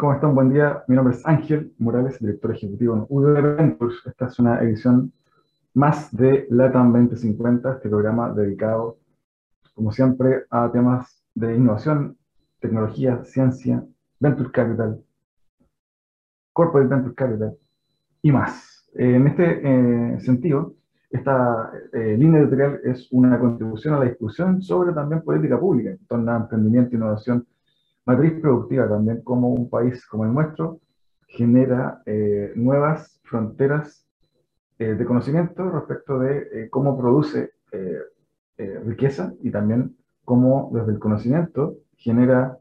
¿cómo están? Buen día. Mi nombre es Ángel Morales, director ejecutivo en UDR Ventures. Esta es una edición más de LATAM 2050, este programa dedicado, como siempre, a temas de innovación, tecnología, ciencia, Venture Capital, Corporate Venture Capital y más. En este eh, sentido, esta eh, línea editorial es una contribución a la discusión sobre también política pública en torno a emprendimiento, innovación, matriz productiva también, como un país como el nuestro genera eh, nuevas fronteras eh, de conocimiento respecto de cómo produce riqueza y también cómo desde el conocimiento genera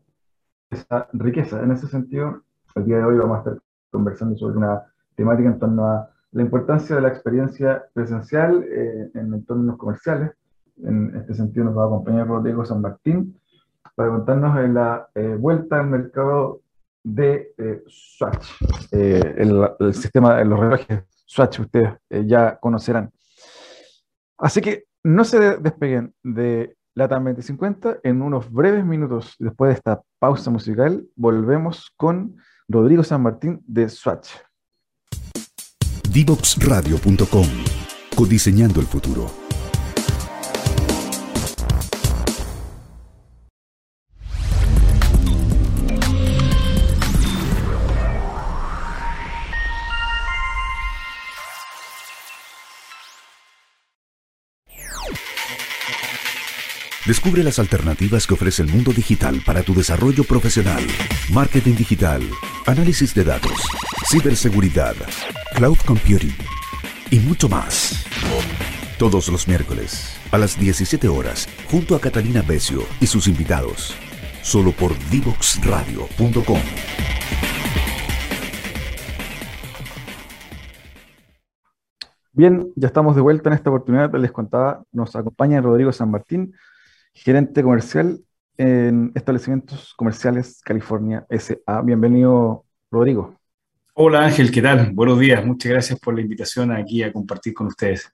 esa riqueza. En ese sentido, el día de hoy vamos a estar conversando sobre una temática en torno a la importancia de la experiencia presencial eh, en entornos comerciales. En este sentido nos va a acompañar Rodrigo San Martín para contarnos en la eh, vuelta al mercado de eh, Swatch, el, el, sistema de los relojes Swatch, ustedes ya conocerán. Así que no se despeguen de la TAM 2050. En unos breves minutos después de esta pausa musical, volvemos con Rodrigo San Martín de Swatch. Divoxradio.com. Codiseñando el futuro. Descubre las alternativas que ofrece el mundo digital para tu desarrollo profesional. Marketing digital, análisis de datos, ciberseguridad, cloud computing y mucho más. Todos los miércoles a las 17 horas junto a Catalina Becio y sus invitados. Solo por divoxradio.com. Bien, ya estamos de vuelta en esta oportunidad. Les contaba, nos acompaña Rodrigo San Martín, gerente comercial en establecimientos comerciales California SA. Bienvenido, Rodrigo. Hola Ángel, ¿qué tal? Buenos días, muchas gracias por la invitación aquí a compartir con ustedes.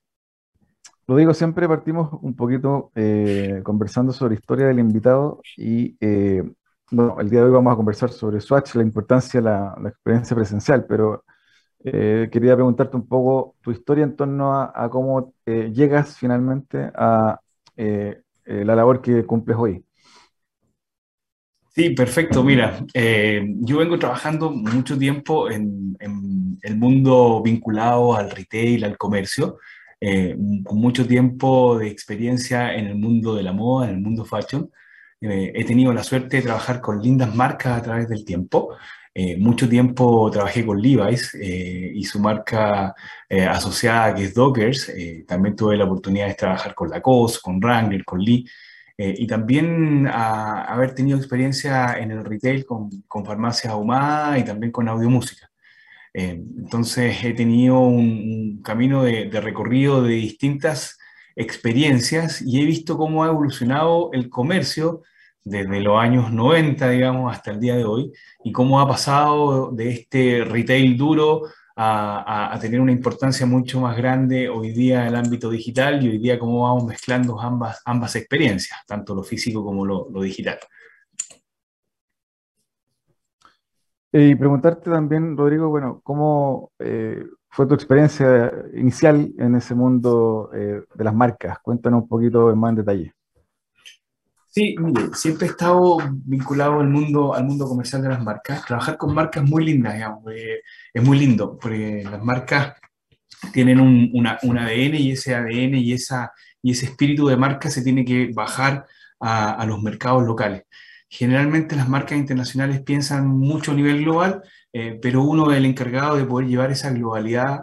Rodrigo, siempre partimos un poquito eh, conversando sobre la historia del invitado y eh, bueno, el día de hoy vamos a conversar sobre Swatch, la importancia de la, experiencia presencial, pero eh, quería preguntarte un poco tu historia en torno a cómo llegas finalmente a eh, la labor que cumples hoy. Sí, perfecto. Mira, eh, yo vengo trabajando mucho tiempo en, el mundo vinculado al retail, al comercio, eh, con mucho tiempo de experiencia en el mundo de la moda, en el mundo fashion. he tenido la suerte de trabajar con lindas marcas a través del tiempo. Mucho tiempo trabajé con Levi's y su marca asociada que es Dockers. también tuve la oportunidad de trabajar con Lacoste, con Wrangler, con Lee. Eh, y también a, haber tenido experiencia en el retail con, con farmacias ahumadas y también con audiomúsica. Eh, entonces he tenido un, camino de, recorrido de distintas experiencias y he visto cómo ha evolucionado el comercio desde los años 90, digamos, hasta el día de hoy, y cómo ha pasado de este retail duro a, tener una importancia mucho más grande hoy día en el ámbito digital y hoy día cómo vamos mezclando ambas, ambas experiencias, tanto lo físico como lo, digital. Y preguntarte también, Rodrigo, bueno, ¿cómo eh, fue tu experiencia inicial en ese mundo eh, de las marcas? Cuéntanos un poquito más en detalle. Sí, mire, siempre he estado vinculado al mundo, al mundo comercial de las marcas. Trabajar con marcas muy lindas, digamos, eh, es muy lindo, porque las marcas tienen un, un, ADN y ese ADN y, esa, y ese espíritu de marca se tiene que bajar a, a los mercados locales. Generalmente las marcas internacionales piensan mucho a nivel global, eh, pero uno es el encargado de poder llevar esa globalidad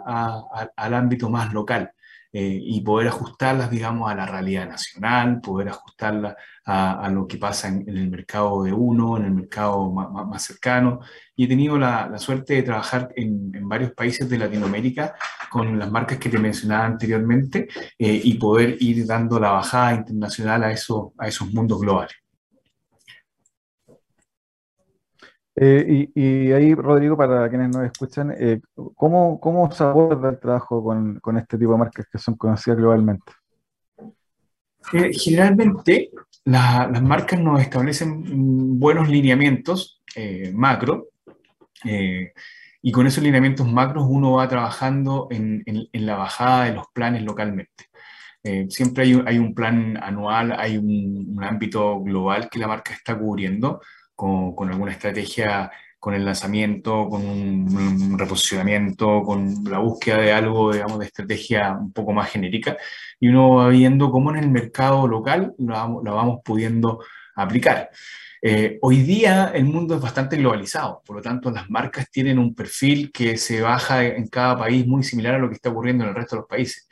al ámbito más local. Eh, y poder ajustarlas, digamos, a la realidad nacional, poder ajustarlas a, lo que pasa en, el mercado de uno, en el mercado más, cercano. Y he tenido la, suerte de trabajar en, varios países de Latinoamérica con las marcas que te mencionaba anteriormente eh, y poder ir dando la bajada internacional a, eso, a esos mundos globales. Eh, y, ahí, Rodrigo, para quienes nos escuchan, eh, ¿cómo, ¿cómo, se aborda el trabajo con, con, este tipo de marcas que son conocidas globalmente? Eh, generalmente, las marcas nos establecen buenos lineamientos macro y con esos lineamientos macros uno va trabajando en, la bajada de los planes localmente. siempre hay un, hay un, plan anual, hay un, ámbito global que la marca está cubriendo con, alguna estrategia con el lanzamiento, con un, reposicionamiento, con la búsqueda de algo, digamos, de estrategia un poco más genérica, y uno va viendo cómo en el mercado local lo vamos, vamos pudiendo aplicar. Eh, hoy día el mundo es bastante globalizado, por lo tanto las marcas tienen un perfil que se baja en cada país muy similar a lo que está ocurriendo en el resto de los países.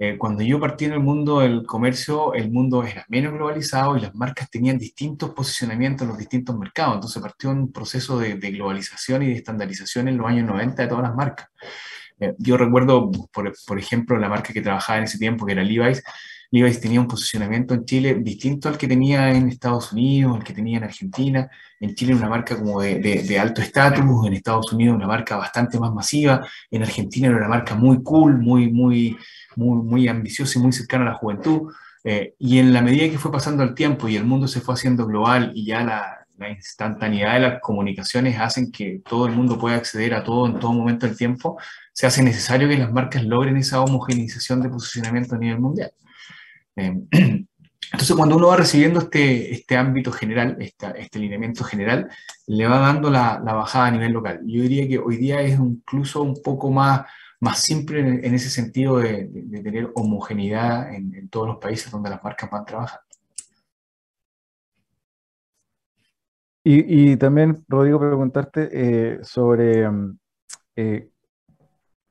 Eh, cuando yo partí en el mundo del comercio, el mundo era menos globalizado y las marcas tenían distintos posicionamientos en los distintos mercados. Entonces partió un proceso de, globalización y de estandarización en los años 90 de todas las marcas. Eh, yo recuerdo, por, por, ejemplo, la marca que trabajaba en ese tiempo, que era Levi's, Levi's tenía un posicionamiento en Chile distinto al que tenía en Estados Unidos, al que tenía en Argentina. En Chile una marca como de, de, alto estatus, en Estados Unidos una marca bastante más masiva, en Argentina era una marca muy cool, muy, muy, muy, muy ambiciosa y muy cercana a la juventud. Eh, y en la medida que fue pasando el tiempo y el mundo se fue haciendo global y ya la, la, instantaneidad de las comunicaciones hacen que todo el mundo pueda acceder a todo en todo momento del tiempo, se hace necesario que las marcas logren esa homogeneización de posicionamiento a nivel mundial. Em, entonces, cuando uno va recibiendo este, este ámbito general, este, este alineamiento general, le va dando la, bajada a nivel local. Yo diría que hoy día es incluso un poco más, más simple en, ese sentido de, tener homogeneidad en, todos los países donde las marcas van trabajando. Y, y también, Rodrigo, preguntarte eh, sobre em, eh,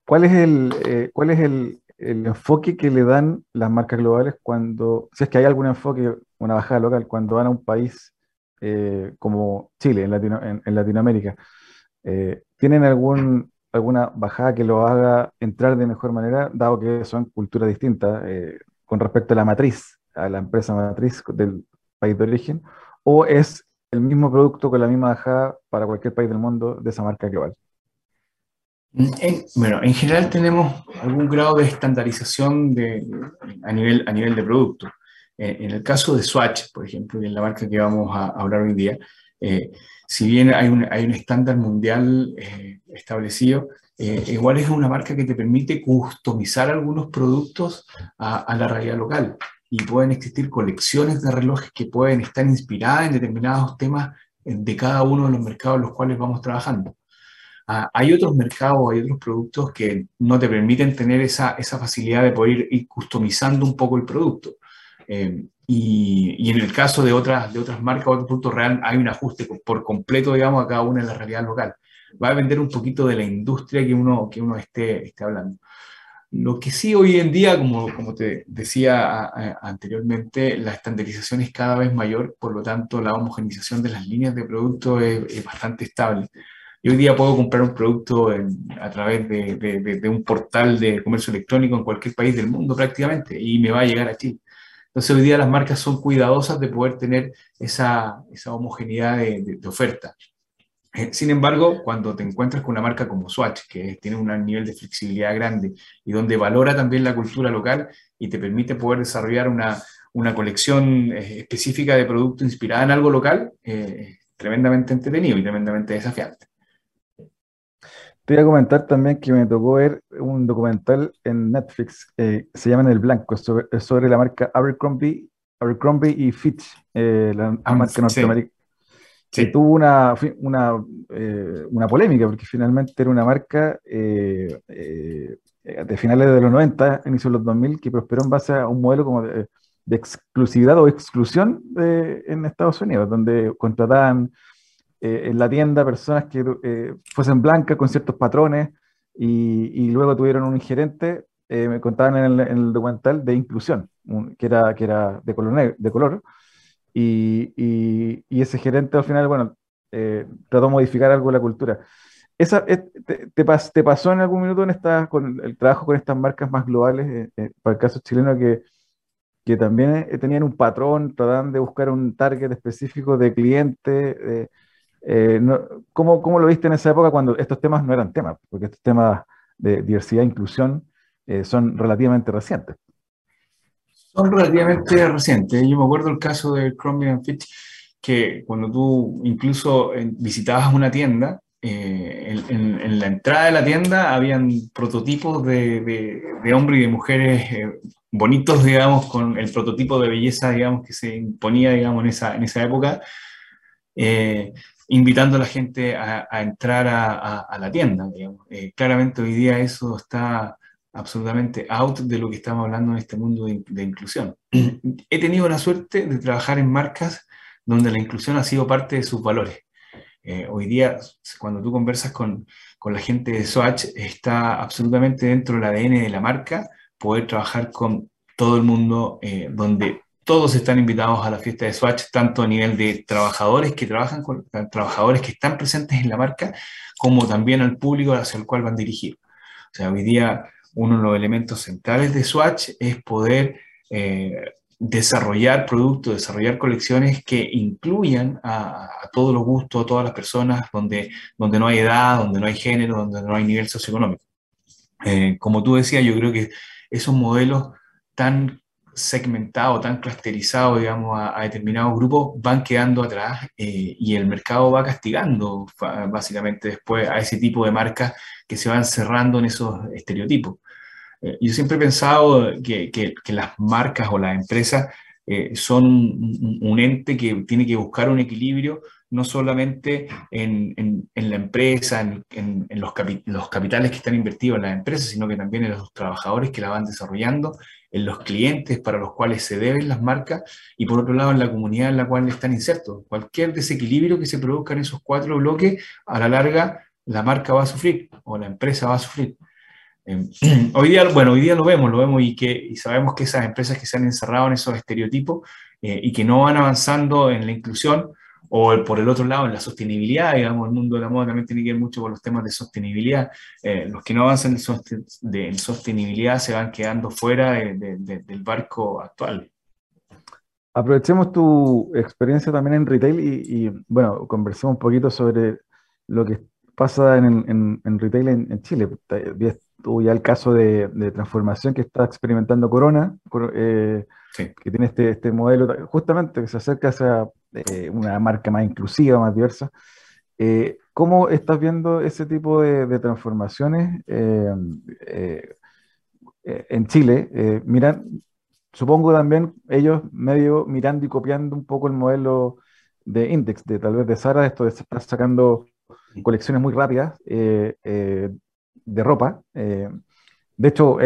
cuál es el, eh, cuál es el, el enfoque que le dan las marcas globales cuando, si es que hay algún enfoque, una bajada local, cuando van a un país eh, como Chile, en, en, Latinoamérica, eh, ¿tienen algún, alguna bajada que lo haga entrar de mejor manera, dado que son culturas distintas eh, con respecto a la matriz, a la empresa matriz del país de origen, o es el mismo producto con la misma bajada para cualquier país del mundo de esa marca global? En, bueno, en general tenemos algún grado de estandarización a, nivel, de producto. Eh, en el caso de Swatch, por ejemplo, que es la marca que vamos a, hablar hoy día, eh, si bien hay un, hay un estándar mundial eh, establecido, igual es una marca que te permite customizar algunos productos a, a, la realidad local. Y pueden existir colecciones de relojes que pueden estar inspiradas en determinados temas de cada uno de los mercados en los cuales vamos trabajando. Ah, hay otros mercados, hay otros productos que no te permiten tener esa, esa facilidad de poder ir, customizando un poco el producto. Eh, y, y, en el caso de otras, de otras marcas otros productos real, hay un ajuste por completo, digamos, a cada una en la realidad local. Va a depender un poquito de la industria que uno, que uno esté, esté hablando. Lo que sí hoy en día, como, como te decía anteriormente, la estandarización es cada vez mayor, por lo tanto la homogenización de las líneas de producto es, es bastante estable hoy día puedo comprar un producto a través de, un portal de comercio electrónico en cualquier país del mundo prácticamente y me va a llegar aquí. Entonces hoy día las marcas son cuidadosas de poder tener esa, homogeneidad de, oferta. Eh, sin embargo, cuando te encuentras con una marca como Swatch, que tiene un nivel de flexibilidad grande y donde valora también la cultura local y te permite poder desarrollar una, colección eh, específica de productos inspirada en algo local, eh, tremendamente entretenido y tremendamente desafiante. Te voy a comentar también que me tocó ver un documental en Netflix, eh, se llama En el Blanco, sobre, sobre la marca Abercrombie, Abercrombie y Fitch, eh, la ah, marca norteamericana. Sí. tuvo una, una, eh, una, polémica porque finalmente era una marca de finales de los 90, inicio de los 2000, que prosperó en base a un modelo como de, exclusividad o exclusión en Estados Unidos, donde contrataban eh, en la tienda personas que eh, fuesen blancas con ciertos patrones y, luego tuvieron un gerente, eh, me contaban en el, documental, de inclusión, que, era, que era de color, de color y, y, ese gerente al final, bueno, trató de modificar algo la cultura. Esa, te, te, te, pasó en algún minuto en esta, con el trabajo con estas marcas más globales, para el caso chileno, que, que también tenían un patrón, trataban de buscar un target específico de cliente, eh, ¿cómo, ¿cómo, lo viste en esa época cuando estos temas no eran temas? Porque estos temas de diversidad e inclusión eh, son relativamente recientes. Son relativamente recientes. Yo me acuerdo el caso de Chromie Fitch, que cuando tú incluso visitabas una tienda, eh, en, la entrada de la tienda habían prototipos de, de, hombres y de mujeres eh, bonitos, digamos, con el prototipo de belleza, digamos, que se imponía, digamos, en esa, en esa época, eh, invitando a la gente a, entrar a, la tienda, claramente hoy día eso está absolutamente out de lo que estamos hablando en este mundo de, inclusión. He tenido la suerte de trabajar en marcas donde la inclusión ha sido parte de sus valores. Eh, hoy día, cuando tú conversas con, con, la gente de Swatch, está absolutamente dentro del ADN de la marca poder trabajar con todo el mundo, eh, donde todos están invitados a la fiesta de Swatch, tanto a nivel de trabajadores que trabajan con trabajadores que están presentes en la marca, como también al público hacia el cual van dirigidos. O sea, hoy día uno de los elementos centrales de Swatch es poder eh, desarrollar productos, desarrollar colecciones que incluyan a, todos los gustos, a todas las personas, donde, donde no hay edad, donde no hay género, donde no hay nivel socioeconómico. Eh, como tú decías, yo creo que esos modelos tan segmentados, tan clusterizados, digamos, a, determinados grupos, van quedando atrás eh, y el mercado va castigando básicamente después a ese tipo de marcas que se van cerrando en esos estereotipos. Eh, yo siempre he pensado que, que, las marcas o las empresas eh, son un, ente que tiene que buscar un equilibrio no solamente en, en, la empresa, en, los, los, capitales que están invertidos en las empresas, sino que también en los trabajadores que la van desarrollando, en los clientes para los cuales se deben las marcas y por otro lado en la comunidad en la cual están insertos. Cualquier desequilibrio que se produzca en esos cuatro bloques, a la larga la marca va a sufrir o la empresa va a sufrir. Em, hoy día, bueno, hoy día lo vemos, lo vemos y, que, sabemos que esas empresas que se han encerrado en esos estereotipos eh, y que no van avanzando en la inclusión o por el otro lado en la sostenibilidad, digamos, el mundo de la moda también tiene que ver mucho con los temas de sostenibilidad. Eh, los que no avanzan en, sostenibilidad se van quedando fuera del barco actual. Aprovechemos tu experiencia también en retail y, bueno, conversemos un poquito sobre lo que pasa en, retail en, Chile tuvo ya el caso de, transformación que está experimentando Corona, eh, que tiene este, este, modelo justamente que se acerca hacia eh, una marca más inclusiva, más diversa. Eh, ¿Cómo estás viendo ese tipo de, transformaciones en Chile? miran, supongo también ellos medio mirando y copiando un poco el modelo de Index, de tal vez de Sara, esto de estar sacando colecciones muy rápidas de ropa. Eh, de hecho,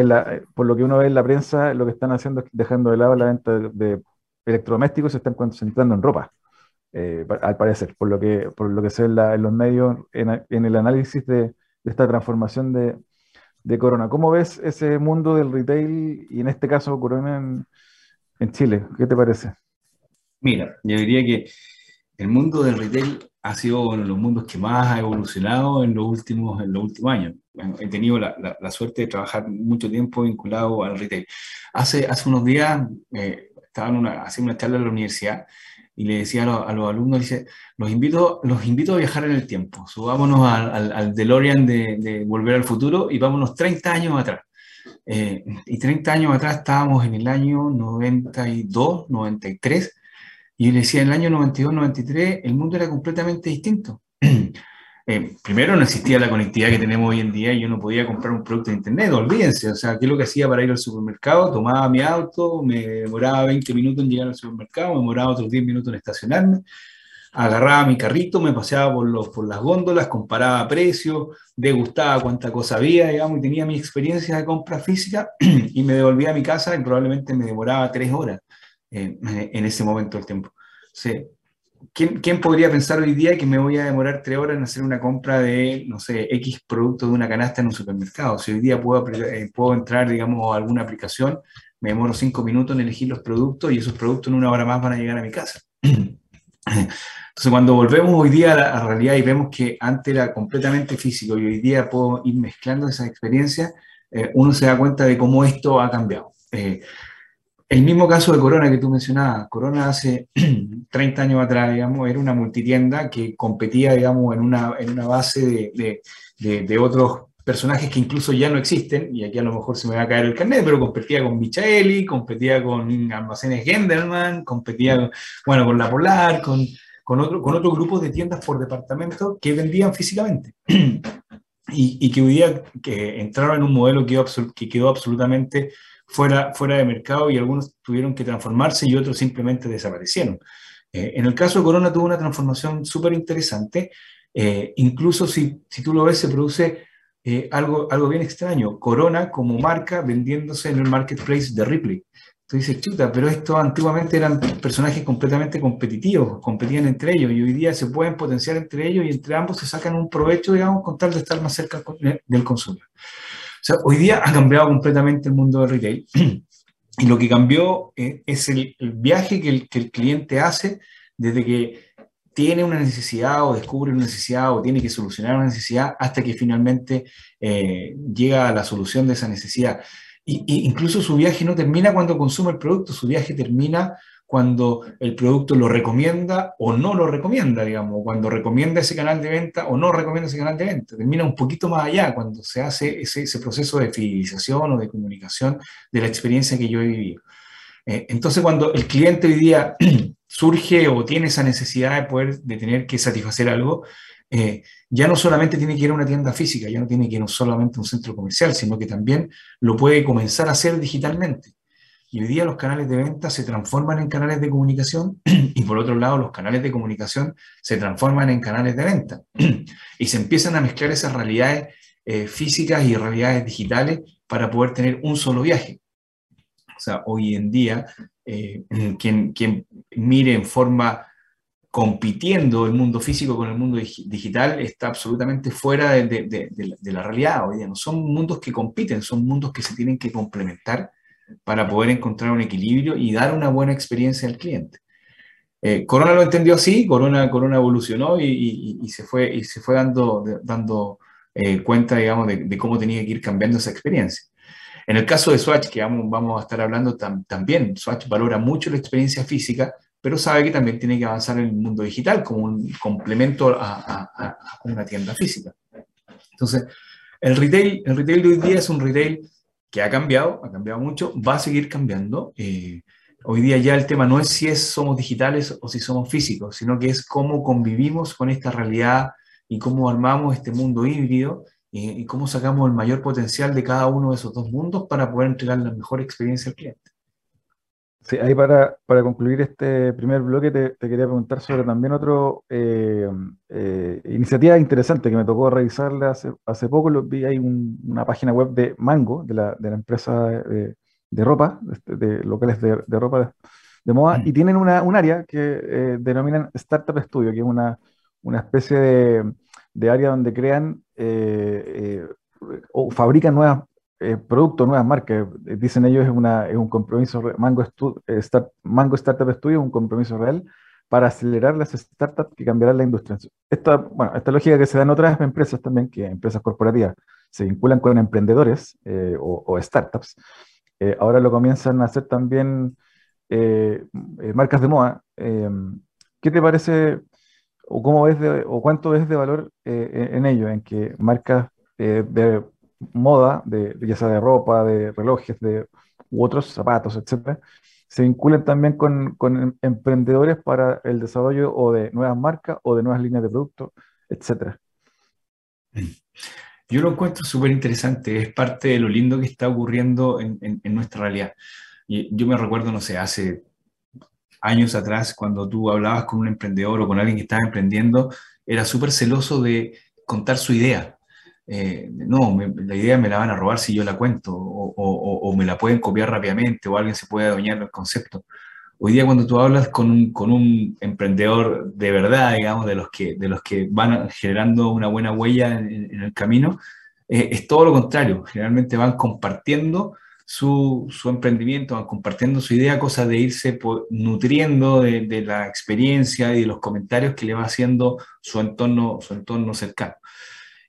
por lo que uno ve en la prensa, lo que están haciendo es dejando de lado la venta de, electrodomésticos se están concentrando en ropa, eh, al parecer, por lo que, por lo que se ve en, los medios, en, el análisis de, esta transformación de, Corona. ¿Cómo ves ese mundo del retail y en este caso Corona en, en Chile? ¿Qué te parece? Mira, yo diría que el mundo del retail ha sido uno de los mundos que más ha evolucionado en los últimos, en los últimos años. He tenido la, la, suerte de trabajar mucho tiempo vinculado al retail. Hace, hace unos días eh, estaba en una, haciendo una charla en la universidad y le decía a, los alumnos, dice, los invito, los invito a viajar en el tiempo, subámonos al, al, DeLorean de, de, Volver al Futuro y vámonos 30 años atrás. Eh, y 30 años atrás estábamos en el año 92, 93, y le decía, en el año 92-93 el mundo era completamente distinto. Eh, primero no existía la conectividad que tenemos hoy en día y yo no podía comprar un producto de internet, olvídense, o sea, ¿qué es lo que hacía para ir al supermercado? Tomaba mi auto, me demoraba 20 minutos en llegar al supermercado, me demoraba otros 10 minutos en estacionarme, agarraba mi carrito, me paseaba por, los, por las góndolas, comparaba precios, degustaba cuánta cosa había, digamos, y tenía mi experiencia de compra física y me devolvía a mi casa y probablemente me demoraba 3 horas en ese momento del tiempo. ¿quién, podría pensar hoy día que me voy a demorar tres horas en hacer una compra de, no sé, X producto de una canasta en un supermercado? Si hoy día puedo, eh, puedo entrar, digamos, a alguna aplicación, me demoro cinco minutos en elegir los productos y esos productos en una hora más van a llegar a mi casa. Entonces, cuando volvemos hoy día a la realidad y vemos que antes era completamente físico y hoy día puedo ir mezclando esas experiencias, eh, uno se da cuenta de cómo esto ha cambiado. Eh, el mismo caso de Corona que tú mencionabas, Corona hace 30 años atrás, digamos, era una multitienda que competía, digamos, en una, en una base de, de, otros personajes que incluso ya no existen, y aquí a lo mejor se me va a caer el carnet, pero competía con Michaeli, competía con Almacenes Gendelman, competía, bueno, con La Polar, con, con otro, con otro grupo de tiendas por departamento que vendían físicamente. y, que hoy que entraron en un modelo que que quedó absolutamente fuera, fuera de mercado y algunos tuvieron que transformarse y otros simplemente desaparecieron. Eh, en el caso de Corona tuvo una transformación súper interesante. Eh, incluso si, si tú lo ves, se produce eh, algo, algo bien extraño. Corona como marca vendiéndose en el marketplace de Ripley. Tú dices, chuta, pero estos antiguamente eran personajes completamente competitivos, competían entre ellos y hoy día se pueden potenciar entre ellos y entre ambos se sacan un provecho, digamos, con tal de estar más cerca del consumidor. Sea, hoy día ha cambiado completamente el mundo del retail y lo que cambió eh, es el, viaje que el, que el cliente hace desde que tiene una necesidad o descubre una necesidad o tiene que solucionar una necesidad hasta que finalmente eh, llega a la solución de esa necesidad. Y, incluso su viaje no termina cuando consume el producto, su viaje termina cuando el producto lo recomienda o no lo recomienda, digamos, cuando recomienda ese canal de venta o no recomienda ese canal de venta. Termina un poquito más allá, cuando se hace ese, proceso de fidelización o de comunicación de la experiencia que yo he vivido. Eh, entonces, cuando el cliente hoy día surge o tiene esa necesidad de poder, de tener que satisfacer algo, eh, ya no solamente tiene que ir a una tienda física, ya no tiene que ir solamente a un centro comercial, sino que también lo puede comenzar a hacer digitalmente. Y hoy día los canales de venta se transforman en canales de comunicación y por otro lado los canales de comunicación se transforman en canales de venta. Y se empiezan a mezclar esas realidades eh, físicas y realidades digitales para poder tener un solo viaje. O sea, hoy en día, eh, quien, quien mire en forma compitiendo el mundo físico con el mundo digital está absolutamente fuera de, la realidad. Hoy día no son mundos que compiten, son mundos que se tienen que complementar para poder encontrar un equilibrio y dar una buena experiencia al cliente. Eh, Corona lo entendió así, Corona, Corona evolucionó y, se fue, y se fue dando, dando eh, cuenta, digamos, de, cómo tenía que ir cambiando esa experiencia. En el caso de Swatch, que vamos, vamos a estar hablando también, Swatch valora mucho la experiencia física, pero sabe que también tiene que avanzar en el mundo digital como un complemento a, una tienda física. Entonces, el retail, el retail de hoy día es un retail que ha cambiado, ha cambiado mucho, va a seguir cambiando. Eh, hoy día ya el tema no es si somos digitales o si somos físicos, sino que es cómo convivimos con esta realidad y cómo armamos este mundo híbrido y, y cómo sacamos el mayor potencial de cada uno de esos dos mundos para poder entregar la mejor experiencia al cliente. Sí, ahí para, para concluir este primer bloque te, quería preguntar sobre también otra eh, eh, iniciativa interesante que me tocó revisarla hace, hace poco. Lo, vi ahí una página web de Mango, de la, de la empresa de, de ropa, de, de, locales de, de ropa de, moda, mm. y tienen una, un área que eh, denominan Startup Studio, que es una, una especie de, de área donde crean o fabrican nuevas eh, producto, nuevas marcas. Eh, dicen ellos, es, una, es un compromiso, Mango, eh, Mango Startup Studio es un compromiso real para acelerar las startups que cambiarán la industria. Esta, bueno, esta lógica que se da en otras empresas también, que empresas corporativas se vinculan con emprendedores o, startups, ahora lo comienzan a hacer también marcas de moda. ¿Qué te parece o cómo ves o cuánto ves de valor en ello, en que marcas de moda, de, ya sea de ropa, de relojes, de, u otros zapatos, etcétera, se vinculan también con, con, emprendedores para el desarrollo o de nuevas marcas o de nuevas líneas de productos, etcétera. Yo lo encuentro súper interesante, es parte de lo lindo que está ocurriendo en, en, nuestra realidad. Y yo me recuerdo, no sé, hace años atrás, cuando tú hablabas con un emprendedor o con alguien que estaba emprendiendo, era súper celoso de contar su idea. Eh, no, la idea me la van a robar si yo la cuento, o, me la pueden copiar rápidamente, o alguien se puede adueñar del concepto. Hoy día cuando tú hablas con un, emprendedor de verdad, digamos, de los que, de los que van generando una buena huella en, el camino, eh, es todo lo contrario. Generalmente van compartiendo su, emprendimiento, van compartiendo su idea, cosa de irse nutriendo de, la experiencia y de los comentarios que le va haciendo su entorno, su entorno cercano.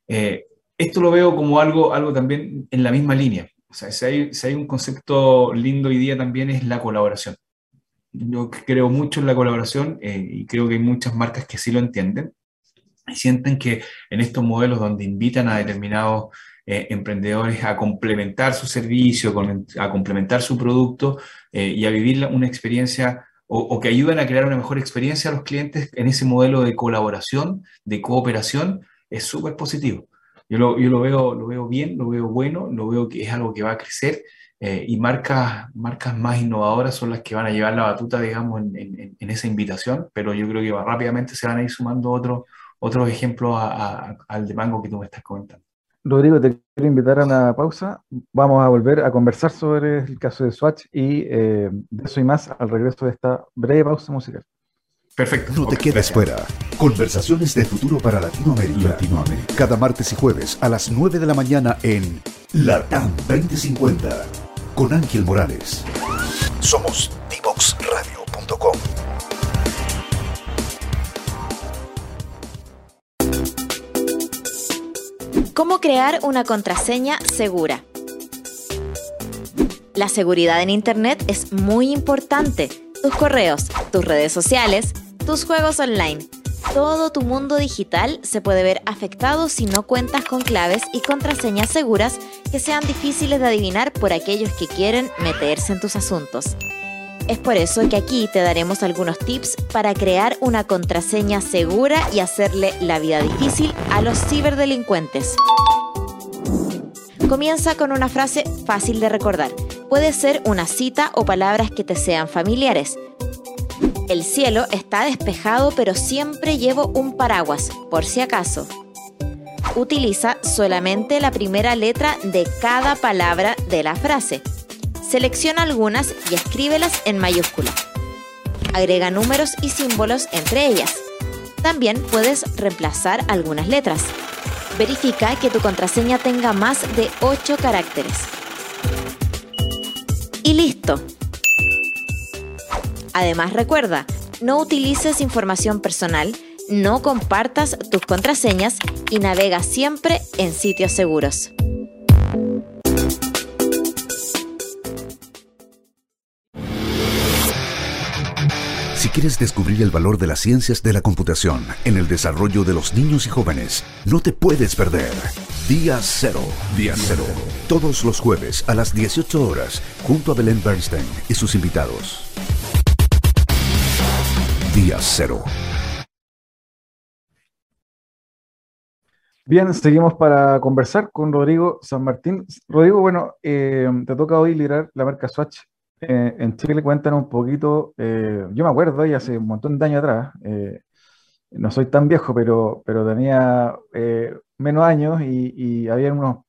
Eh, esto lo veo como algo, algo también en la misma línea. O sea, si hay, un concepto lindo hoy día también es la colaboración. Yo creo mucho en la colaboración eh, y creo que hay muchas marcas que sí lo entienden y sienten que en estos modelos donde invitan a determinados eh, emprendedores a complementar su servicio, a complementar su producto eh, y a vivir una experiencia o, que ayudan a crear una mejor experiencia a los clientes en ese modelo de colaboración, de cooperación, es súper positivo. Yo, lo, yo lo, veo, lo veo bien, lo veo bueno, lo veo que es algo que va a crecer eh, y marcas, marcas más innovadoras son las que van a llevar la batuta, digamos, en, en, esa invitación, pero yo creo que rápidamente se van a ir sumando otros otros ejemplos al de Mango que tú me estás comentando. Rodrigo, te quiero invitar a una pausa. Vamos a volver a conversar sobre el caso de Swatch y eh, de eso y más al regreso de esta breve pausa musical. Perfecto. No te quedes fuera. Conversaciones de futuro para Latinoamérica. Latinoamérica. Cada martes y jueves a las 9 de la mañana en Latam 2050 con Ángel Morales. Somos divoxradio.com. ¿Cómo crear una contraseña segura? La seguridad en Internet es muy importante. Tus correos, tus redes sociales, tus juegos online. Todo tu mundo digital se puede ver afectado si no cuentas con claves y contraseñas seguras que sean difíciles de adivinar por aquellos que quieren meterse en tus asuntos. Es por eso que aquí te daremos algunos tips para crear una contraseña segura y hacerle la vida difícil a los ciberdelincuentes. Comienza con una frase fácil de recordar. Puede ser una cita o palabras que te sean familiares. El cielo está despejado pero siempre llevo un paraguas, por si acaso. Utiliza solamente la primera letra de cada palabra de la frase. Selecciona algunas y escríbelas en mayúscula. Agrega números y símbolos entre ellas. También puedes reemplazar algunas letras. Verifica que tu contraseña tenga más de 8 caracteres. Y listo. Además recuerda, no utilices información personal, no compartas tus contraseñas y navega siempre en sitios seguros. Si quieres descubrir el valor de las ciencias de la computación en el desarrollo de los niños y jóvenes, no te puedes perder. Día Cero. Día Cero. Todos los jueves a las 18 horas, junto a Belén Bernstein y sus invitados. Día Cero. Bien, seguimos para conversar con Rodrigo San Martín. Rodrigo, bueno, eh, te toca hoy liderar la marca Swatch eh, en Chile cuentan un poquito, eh, yo me acuerdo y hace un montón de años atrás, eh, no soy tan viejo, pero, pero tenía menos años y, había unos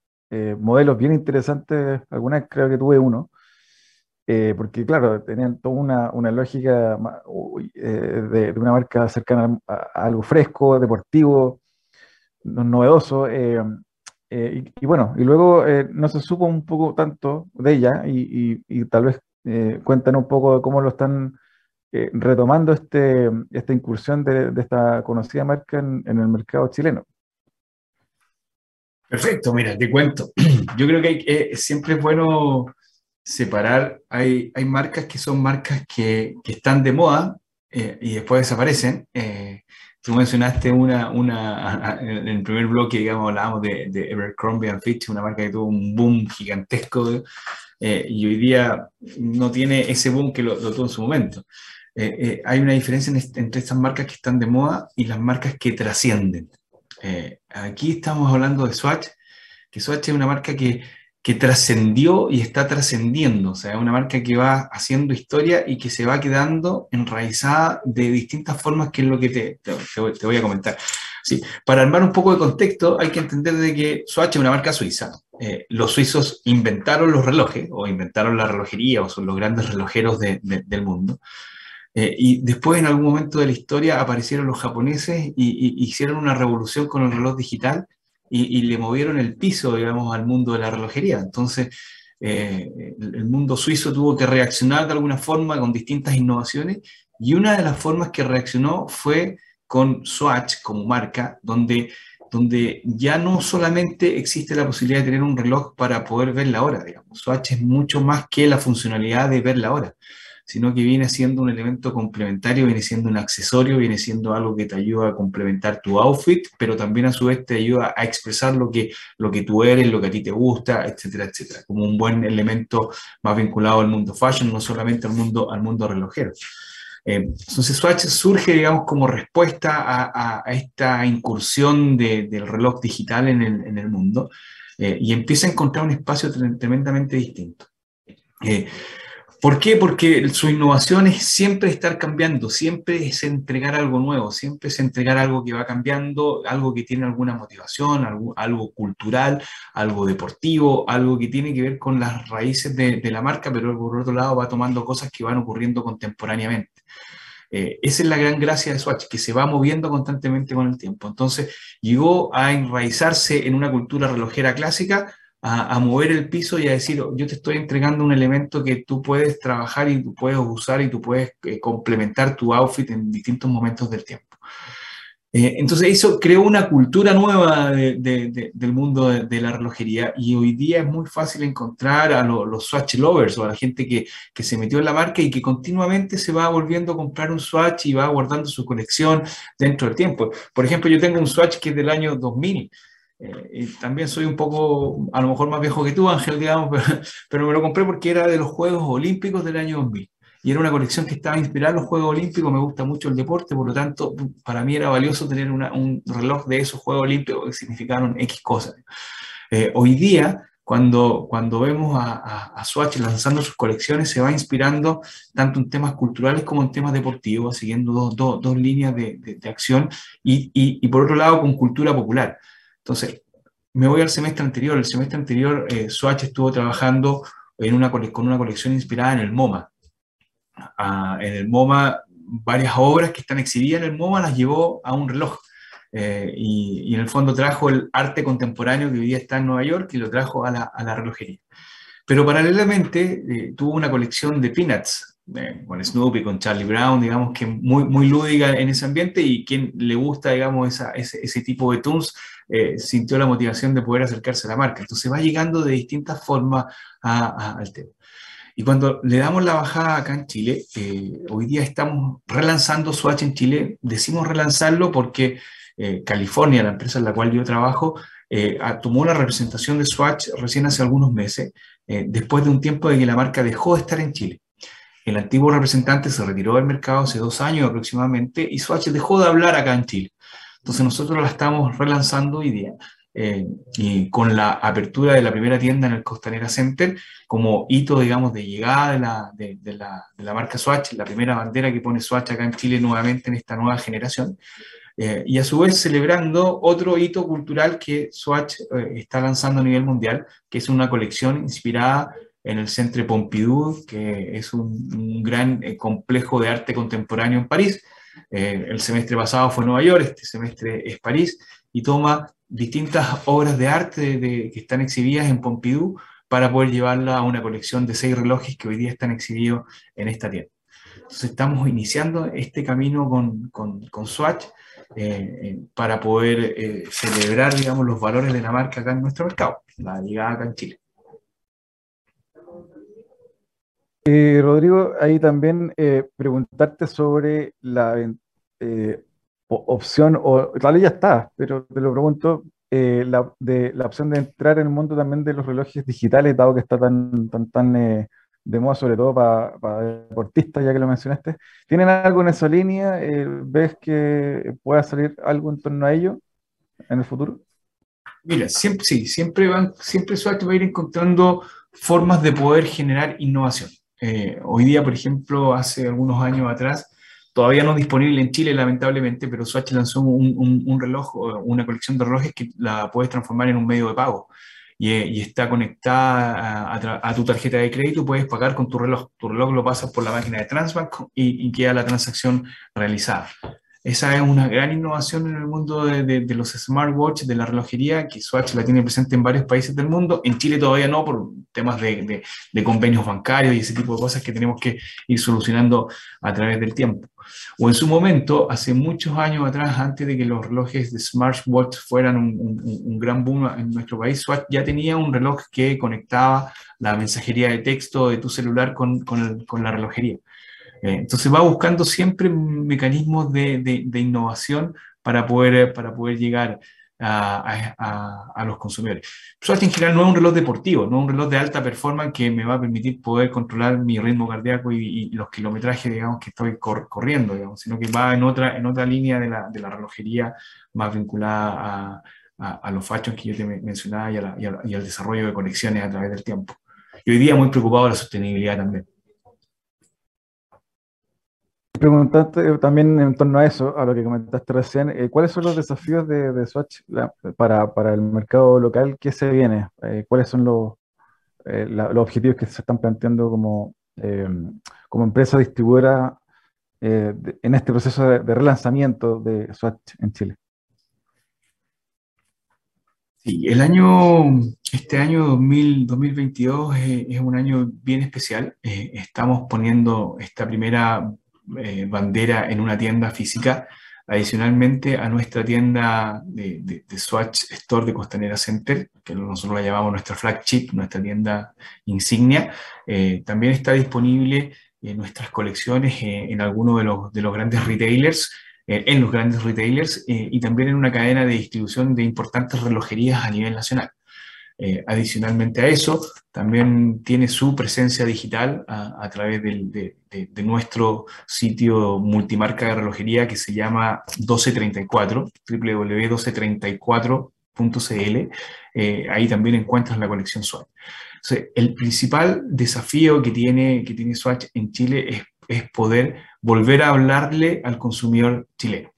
modelos bien interesantes, alguna creo que tuve uno, porque claro, tenían toda una, lógica de, una marca cercana a, algo fresco, deportivo, novedoso. Y, bueno, y luego no se supo un poco tanto de ella y, y tal vez eh, cuéntanos un poco de cómo lo están eh, retomando este, esta incursión de, esta conocida marca en, el mercado chileno. Perfecto, mira, te cuento. Yo creo que eh, siempre es bueno separar, hay, hay marcas que son marcas que, están de moda y después desaparecen. tú mencionaste una, una, en el primer bloque, digamos, hablábamos de, de Abercrombie Fitch, una marca que tuvo un boom gigantesco eh, y hoy día no tiene ese boom que lo, tuvo en su momento. Eh, eh, hay una diferencia entre estas marcas que están de moda y las marcas que trascienden. aquí estamos hablando de Swatch, que Swatch es una marca que, que trascendió y está trascendiendo, o sea, es una marca que va haciendo historia y que se va quedando enraizada de distintas formas, que es lo que te, te, voy a comentar. Sí, para armar un poco de contexto, hay que entender de que Swatch es una marca suiza. Eh, los suizos inventaron los relojes, o inventaron la relojería, o son los grandes relojeros del mundo. Eh, y después, en algún momento de la historia, aparecieron los japoneses y, hicieron una revolución con el reloj digital y, le movieron el piso, digamos, al mundo de la relojería. Entonces, eh, el mundo suizo tuvo que reaccionar de alguna forma con distintas innovaciones y una de las formas que reaccionó fue con Swatch como marca, donde donde ya no solamente existe la posibilidad de tener un reloj para poder ver la hora, digamos. Swatch es mucho más que la funcionalidad de ver la hora, sino que viene siendo un elemento complementario, viene siendo un accesorio, viene siendo algo que te ayuda a complementar tu outfit, pero también a su vez te ayuda a expresar lo que, lo que tú eres, lo que a ti te gusta, etcétera, etcétera, como un buen elemento más vinculado al mundo fashion, no solamente al mundo, al mundo relojero. entonces Swatch surge, digamos, como respuesta a, esta incursión del reloj digital en el, en el mundo y empieza a encontrar un espacio tremendamente distinto. ¿Por qué? Porque su innovación es siempre estar cambiando, siempre es entregar algo nuevo, siempre es entregar algo que va cambiando, algo que tiene alguna motivación, algo, cultural, algo deportivo, algo que tiene que ver con las raíces de, la marca, pero por otro lado va tomando cosas que van ocurriendo contemporáneamente. Eh, esa es la gran gracia de Swatch, que se va moviendo constantemente con el tiempo. Entonces, llegó a enraizarse en una cultura relojera clásica, a, mover el piso y a decir, yo te estoy entregando un elemento que tú puedes trabajar y tú puedes usar y tú puedes eh, complementar tu outfit en distintos momentos del tiempo. Eh, entonces eso creó una cultura nueva del mundo de, la relojería y hoy día es muy fácil encontrar a los Swatch lovers o a la gente que, que, se metió en la marca y que continuamente se va volviendo a comprar un Swatch y va guardando su colección dentro del tiempo. Por ejemplo, yo tengo un Swatch que es del año 2000 eh, y también soy un poco, a lo mejor más viejo que tú, Ángel, digamos, pero, me lo compré porque era de los Juegos Olímpicos del año 2000. Y era una colección que estaba inspirada en los Juegos Olímpicos, me gusta mucho el deporte, por lo tanto, para mí era valioso tener un reloj de esos Juegos Olímpicos que significaron X cosas. Eh, hoy día, cuando, cuando vemos a, a, Swatch lanzando sus colecciones, se va inspirando tanto en temas culturales como en temas deportivos, siguiendo dos, dos, dos líneas de, de, acción y, y, y, por otro lado con cultura popular. Entonces, me voy al semestre anterior. El semestre anterior, eh, Swatch estuvo trabajando en una, con una colección inspirada en el MoMA. Ah, en el MoMA, varias obras que están exhibidas en el MoMA las llevó a un reloj. Eh, y, en el fondo trajo el arte contemporáneo que hoy día está en Nueva York y lo trajo a la, a la relojería. Pero paralelamente eh, tuvo una colección de peanuts, con Snoopy, con Charlie Brown, digamos que muy, muy lúdica en ese ambiente y quien le gusta, digamos, esa, ese, ese, tipo de tunes eh, sintió la motivación de poder acercarse a la marca. Entonces va llegando de distintas formas al tema. Y cuando le damos la bajada acá en Chile, eh, hoy día estamos relanzando Swatch en Chile, decimos relanzarlo porque eh, California, la empresa en la cual yo trabajo, tomó la representación de Swatch recién hace algunos meses, después de un tiempo de que la marca dejó de estar en Chile. El antiguo representante se retiró del mercado hace dos años aproximadamente y Swatch dejó de hablar acá en Chile. Entonces nosotros la estamos relanzando hoy día. Eh, y con la apertura de la primera tienda en el Costanera Center como hito, digamos, de llegada de la, de, la, de la, marca Swatch, la primera bandera que pone Swatch acá en Chile nuevamente en esta nueva generación. Eh, y a su vez celebrando otro hito cultural que Swatch eh, está lanzando a nivel mundial, que es una colección inspirada en el Centre Pompidou, que es un, un gran complejo de arte contemporáneo en París, eh, el semestre pasado fue Nueva York, este semestre es París, y toma distintas obras de arte que están exhibidas en Pompidou para poder llevarla a una colección de seis relojes que hoy día están exhibidos en esta tienda. Entonces estamos iniciando este camino con, con, Swatch eh, eh, para poder celebrar, digamos, los valores de la marca acá en nuestro mercado, la llegada acá en Chile. Eh, Rodrigo, ahí también eh, preguntarte sobre la eh, opción, o tal vez ya está, pero te lo pregunto, la, de, la opción de entrar en el mundo también de los relojes digitales, dado que está tan, tan, tan de moda, sobre todo para deportistas, ya que lo mencionaste. ¿Tienen algo en esa línea? ¿Ves que pueda salir algo en torno a ello en el futuro? Mira, siempre, sí, siempre, van, siempre Swatch va a ir encontrando formas de poder generar innovación. Eh, hoy día, por ejemplo, hace algunos años atrás, todavía no disponible en Chile, lamentablemente, pero Swatch lanzó un, reloj, una colección de relojes que la puedes transformar en un medio de pago. Y, eh, está conectada a, tu tarjeta de crédito, puedes pagar con tu reloj. Tu reloj lo pasas por la máquina de Transbank y, y queda la transacción realizada. Esa es una gran innovación en el mundo de, de, los smartwatches, de la relojería, que Swatch la tiene presente en varios países del mundo. En Chile todavía no, por temas de, de, convenios bancarios y ese tipo de cosas que tenemos que ir solucionando a través del tiempo. O en su momento, hace muchos años atrás, antes de que los relojes de smartwatch fueran un, gran boom en nuestro país, Swatch ya tenía un reloj que conectaba la mensajería de texto de tu celular con, con la relojería. Eh, entonces va buscando siempre mecanismos de, de, innovación para poder, para poder llegar a, los consumidores. Swatch en general no es un reloj deportivo, no es un reloj de alta performance que me va a permitir poder controlar mi ritmo cardíaco y, los kilometrajes, digamos, que estoy corriendo, digamos, sino que va en otra, en otra línea de la, de la relojería más vinculada a, a, los fachos que yo te mencionaba y, y, al desarrollo de conexiones a través del tiempo. Y hoy día muy preocupado de la sostenibilidad también preguntarte también en torno a eso, a lo que comentaste recién, eh, ¿cuáles son los desafíos de, Swatch para, para, el mercado local? ¿Qué se viene? Eh, ¿Cuáles son los, eh, los objetivos que se están planteando como, como empresa distribuidora en este proceso de, relanzamiento de Swatch en Chile? Sí, el año, este año 2022 es, un año bien especial. estamos poniendo esta primera eh, bandera en una tienda física, adicionalmente a nuestra tienda de, Swatch Store de Costanera Center, que nosotros la llamamos nuestra flagship, nuestra tienda insignia, eh, también está disponible en nuestras colecciones eh, en algunos de los, de los grandes retailers, en los grandes retailers y también en una cadena de distribución de importantes relojerías a nivel nacional. Eh, adicionalmente a eso, también tiene su presencia digital a, través de, nuestro sitio multimarca de relojería que se llama 1234, www.1234.cl. Eh, ahí también encuentras la colección Swatch. el principal desafío que tiene, que tiene Swatch en Chile es, es poder volver a hablarle al consumidor chileno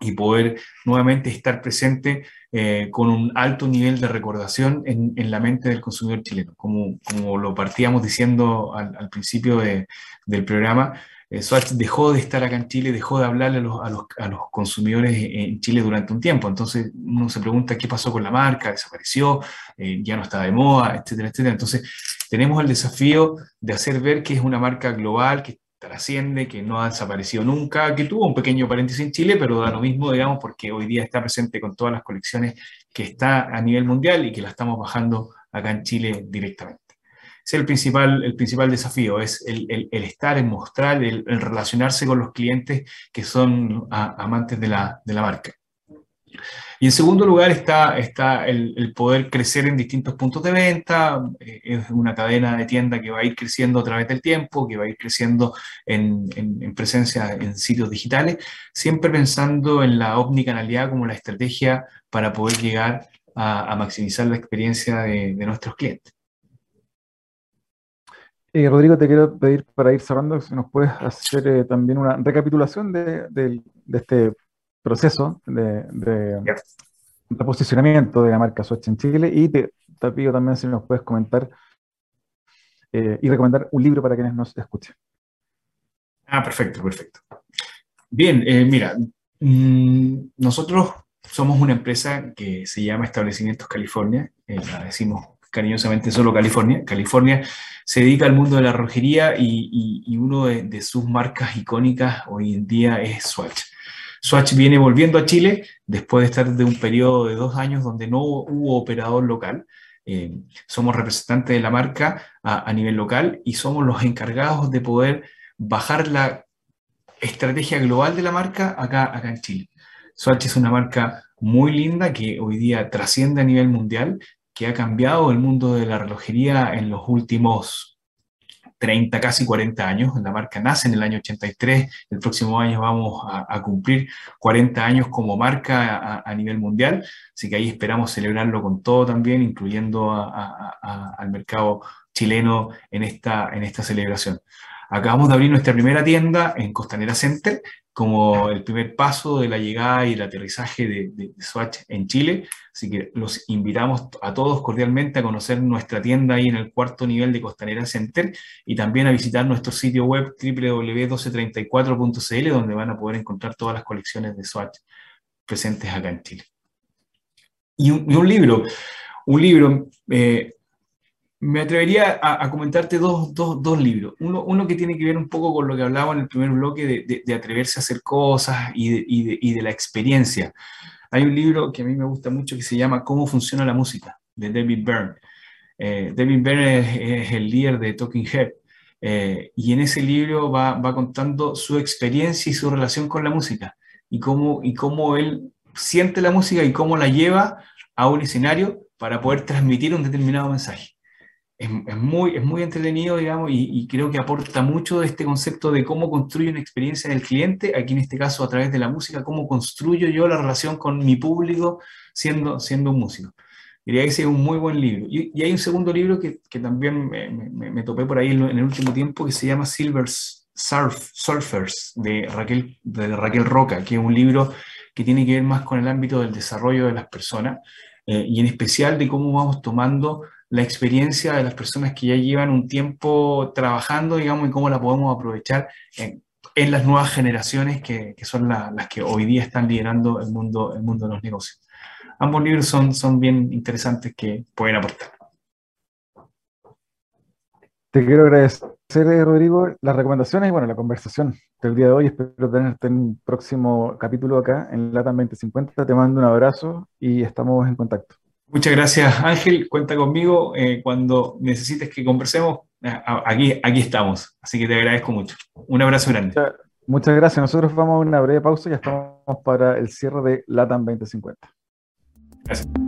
y poder nuevamente estar presente eh, con un alto nivel de recordación en, en, la mente del consumidor chileno. Como, como lo partíamos diciendo al, al principio de, del programa, eh, Swatch dejó de estar acá en Chile, dejó de hablarle a los, a los, a los consumidores en Chile durante un tiempo. Entonces uno se pregunta qué pasó con la marca, desapareció, eh, ya no está de moda, etcétera, etcétera. Entonces tenemos el desafío de hacer ver que es una marca global, que trasciende, que no ha desaparecido nunca, que tuvo un pequeño paréntesis en Chile, pero da lo mismo, digamos, porque hoy día está presente con todas las colecciones que está a nivel mundial y que la estamos bajando acá en Chile directamente. Ese es el principal, el principal desafío, es el, estar, el mostrar, el, relacionarse con los clientes que son amantes de la, de la marca. Y en segundo lugar está, está el, poder crecer en distintos puntos de venta. Eh, es una cadena de tienda que va a ir creciendo a través del tiempo, que va a ir creciendo en, en, presencia en sitios digitales, siempre pensando en la omnicanalidad como la estrategia para poder llegar a, maximizar la experiencia de, nuestros clientes. Eh, Rodrigo, te quiero pedir para ir cerrando si nos puedes hacer eh, también una recapitulación de este proceso de, de, posicionamiento de la marca Swatch en Chile y te, pido también si nos puedes comentar eh, y recomendar un libro para quienes nos escuchen. Ah, perfecto, perfecto. Bien, eh, mira, mm, nosotros somos una empresa que se llama Establecimientos California, eh, la decimos cariñosamente solo California. California se dedica al mundo de la rojería y, y, uno de, de, sus marcas icónicas hoy en día es Swatch. Swatch viene volviendo a Chile después de estar de un periodo de dos años donde no hubo operador local. Eh, somos representantes de la marca a, nivel local y somos los encargados de poder bajar la estrategia global de la marca acá, acá en Chile. Swatch es una marca muy linda que hoy día trasciende a nivel mundial, que ha cambiado el mundo de la relojería en los últimos 30, casi 40 años. La marca nace en el año 83, el próximo año vamos a, cumplir 40 años como marca a, nivel mundial, así que ahí esperamos celebrarlo con todo también, incluyendo al mercado chileno en esta, en esta celebración. Acabamos de abrir nuestra primera tienda en Costanera Center, como el primer paso de la llegada y el aterrizaje de, Swatch en Chile. Así que los invitamos a todos cordialmente a conocer nuestra tienda ahí en el cuarto nivel de Costanera Center y también a visitar nuestro sitio web www.1234.cl donde van a poder encontrar todas las colecciones de Swatch presentes acá en Chile. Y un, libro, un libro, eh, me atrevería a, comentarte dos, dos, dos libros. Uno, uno, que tiene que ver un poco con lo que hablaba en el primer bloque de, de, atreverse a hacer cosas y de, y, y de, la experiencia. Hay un libro que a mí me gusta mucho que se llama Cómo funciona la música, de David Byrne. Eh, David Byrne es, el líder de Talking Head. Eh, y en ese libro va, va, contando su experiencia y su relación con la música y cómo, y cómo él siente la música y cómo la lleva a un escenario para poder transmitir un determinado mensaje. Es, muy, es muy entretenido, digamos, y, creo que aporta mucho este concepto de cómo construye una experiencia del cliente, aquí en este caso a través de la música, cómo construyo yo la relación con mi público siendo, siendo un músico. Diría que ese es un muy buen libro. Y, hay un segundo libro que, que también me, me, topé por ahí en, el último tiempo, que se llama Silver's Surf, Surfers, de Raquel, de Raquel Roca, que es un libro que tiene que ver más con el ámbito del desarrollo de las personas eh, y en especial de cómo vamos tomando la experiencia de las personas que ya llevan un tiempo trabajando, digamos, y cómo la podemos aprovechar en, las nuevas generaciones que, que son las que hoy día están liderando el mundo, el mundo de los negocios. Ambos libros son, son bien interesantes que pueden aportar. Te quiero agradecer, eh, Rodrigo, las recomendaciones y bueno, la conversación del día de hoy. Espero tenerte en un próximo capítulo acá en LATAM 2050. Te mando un abrazo y estamos en contacto. Muchas gracias, Ángel. Cuenta conmigo eh, cuando necesites que conversemos. Aquí, aquí estamos. Así que te agradezco mucho. Un abrazo grande. Muchas, gracias. Nosotros vamos a una breve pausa y ya estamos para el cierre de LATAM 2050. Gracias.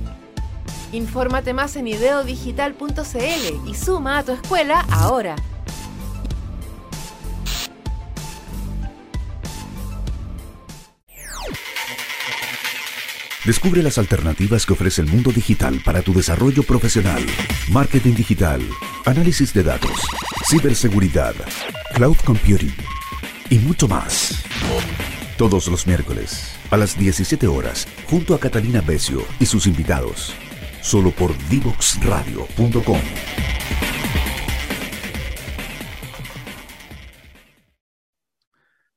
Infórmate más en ideodigital.cl y suma a tu escuela ahora. Descubre las alternativas que ofrece el mundo digital para tu desarrollo profesional. Marketing digital, análisis de datos, ciberseguridad, cloud computing y mucho más. Todos los miércoles a las 17 horas, junto a Catalina Becio y sus invitados solo por divoxradio.com.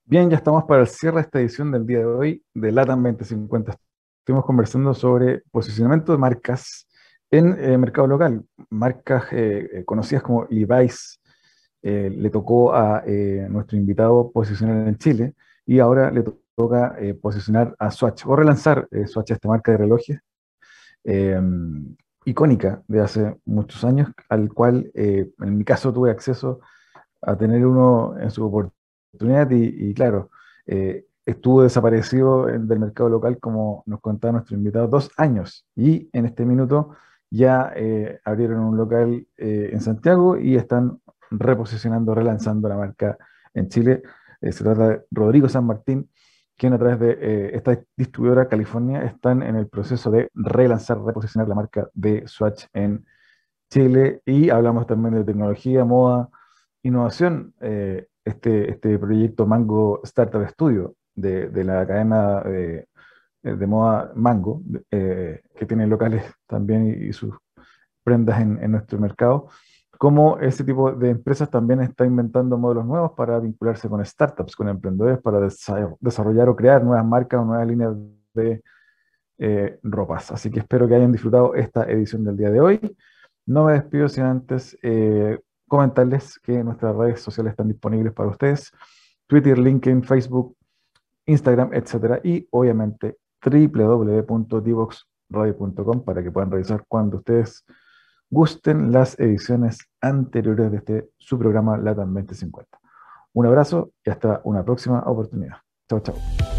Bien, ya estamos para el cierre de esta edición del día de hoy de LATAM 2050. Estuvimos conversando sobre posicionamiento de marcas en el eh, mercado local. Marcas eh, eh, conocidas como Levi's le tocó a nuestro invitado posicionar en Chile y ahora le toca posicionar a Swatch o relanzar Swatch, esta marca de relojes, Em, icónica de hace muchos años, al cual eh, en mi caso tuve acceso a tener uno en su oportunidad y, claro, eh, estuvo desaparecido del mercado local, como nos contaba nuestro invitado, dos años y en este minuto ya eh, abrieron un local en Santiago y están reposicionando, relanzando la marca en Chile. se trata de Rodrigo San Martín, quien a través de eh, esta distribuidora California están en el proceso de relanzar, reposicionar la marca de Swatch en Chile y hablamos también de tecnología, moda, innovación. Eh, este, este proyecto Mango Startup Studio de, la cadena de, moda Mango, eh, que tiene locales también y, sus prendas en, en nuestro mercado, cómo ese tipo de empresas también está inventando modelos nuevos para vincularse con startups, con emprendedores, para desarrollar o crear nuevas marcas o nuevas líneas de eh, ropas. Así que espero que hayan disfrutado esta edición del día de hoy. No me despido sin antes eh, comentarles que nuestras redes sociales están disponibles para ustedes. Twitter, LinkedIn, Facebook, Instagram, etcétera, y obviamente www.divoxradio.com para que puedan revisar cuando ustedes gusten las ediciones anteriores de este su programa LATAM 2050. Un abrazo y hasta una próxima oportunidad. Chao, chao.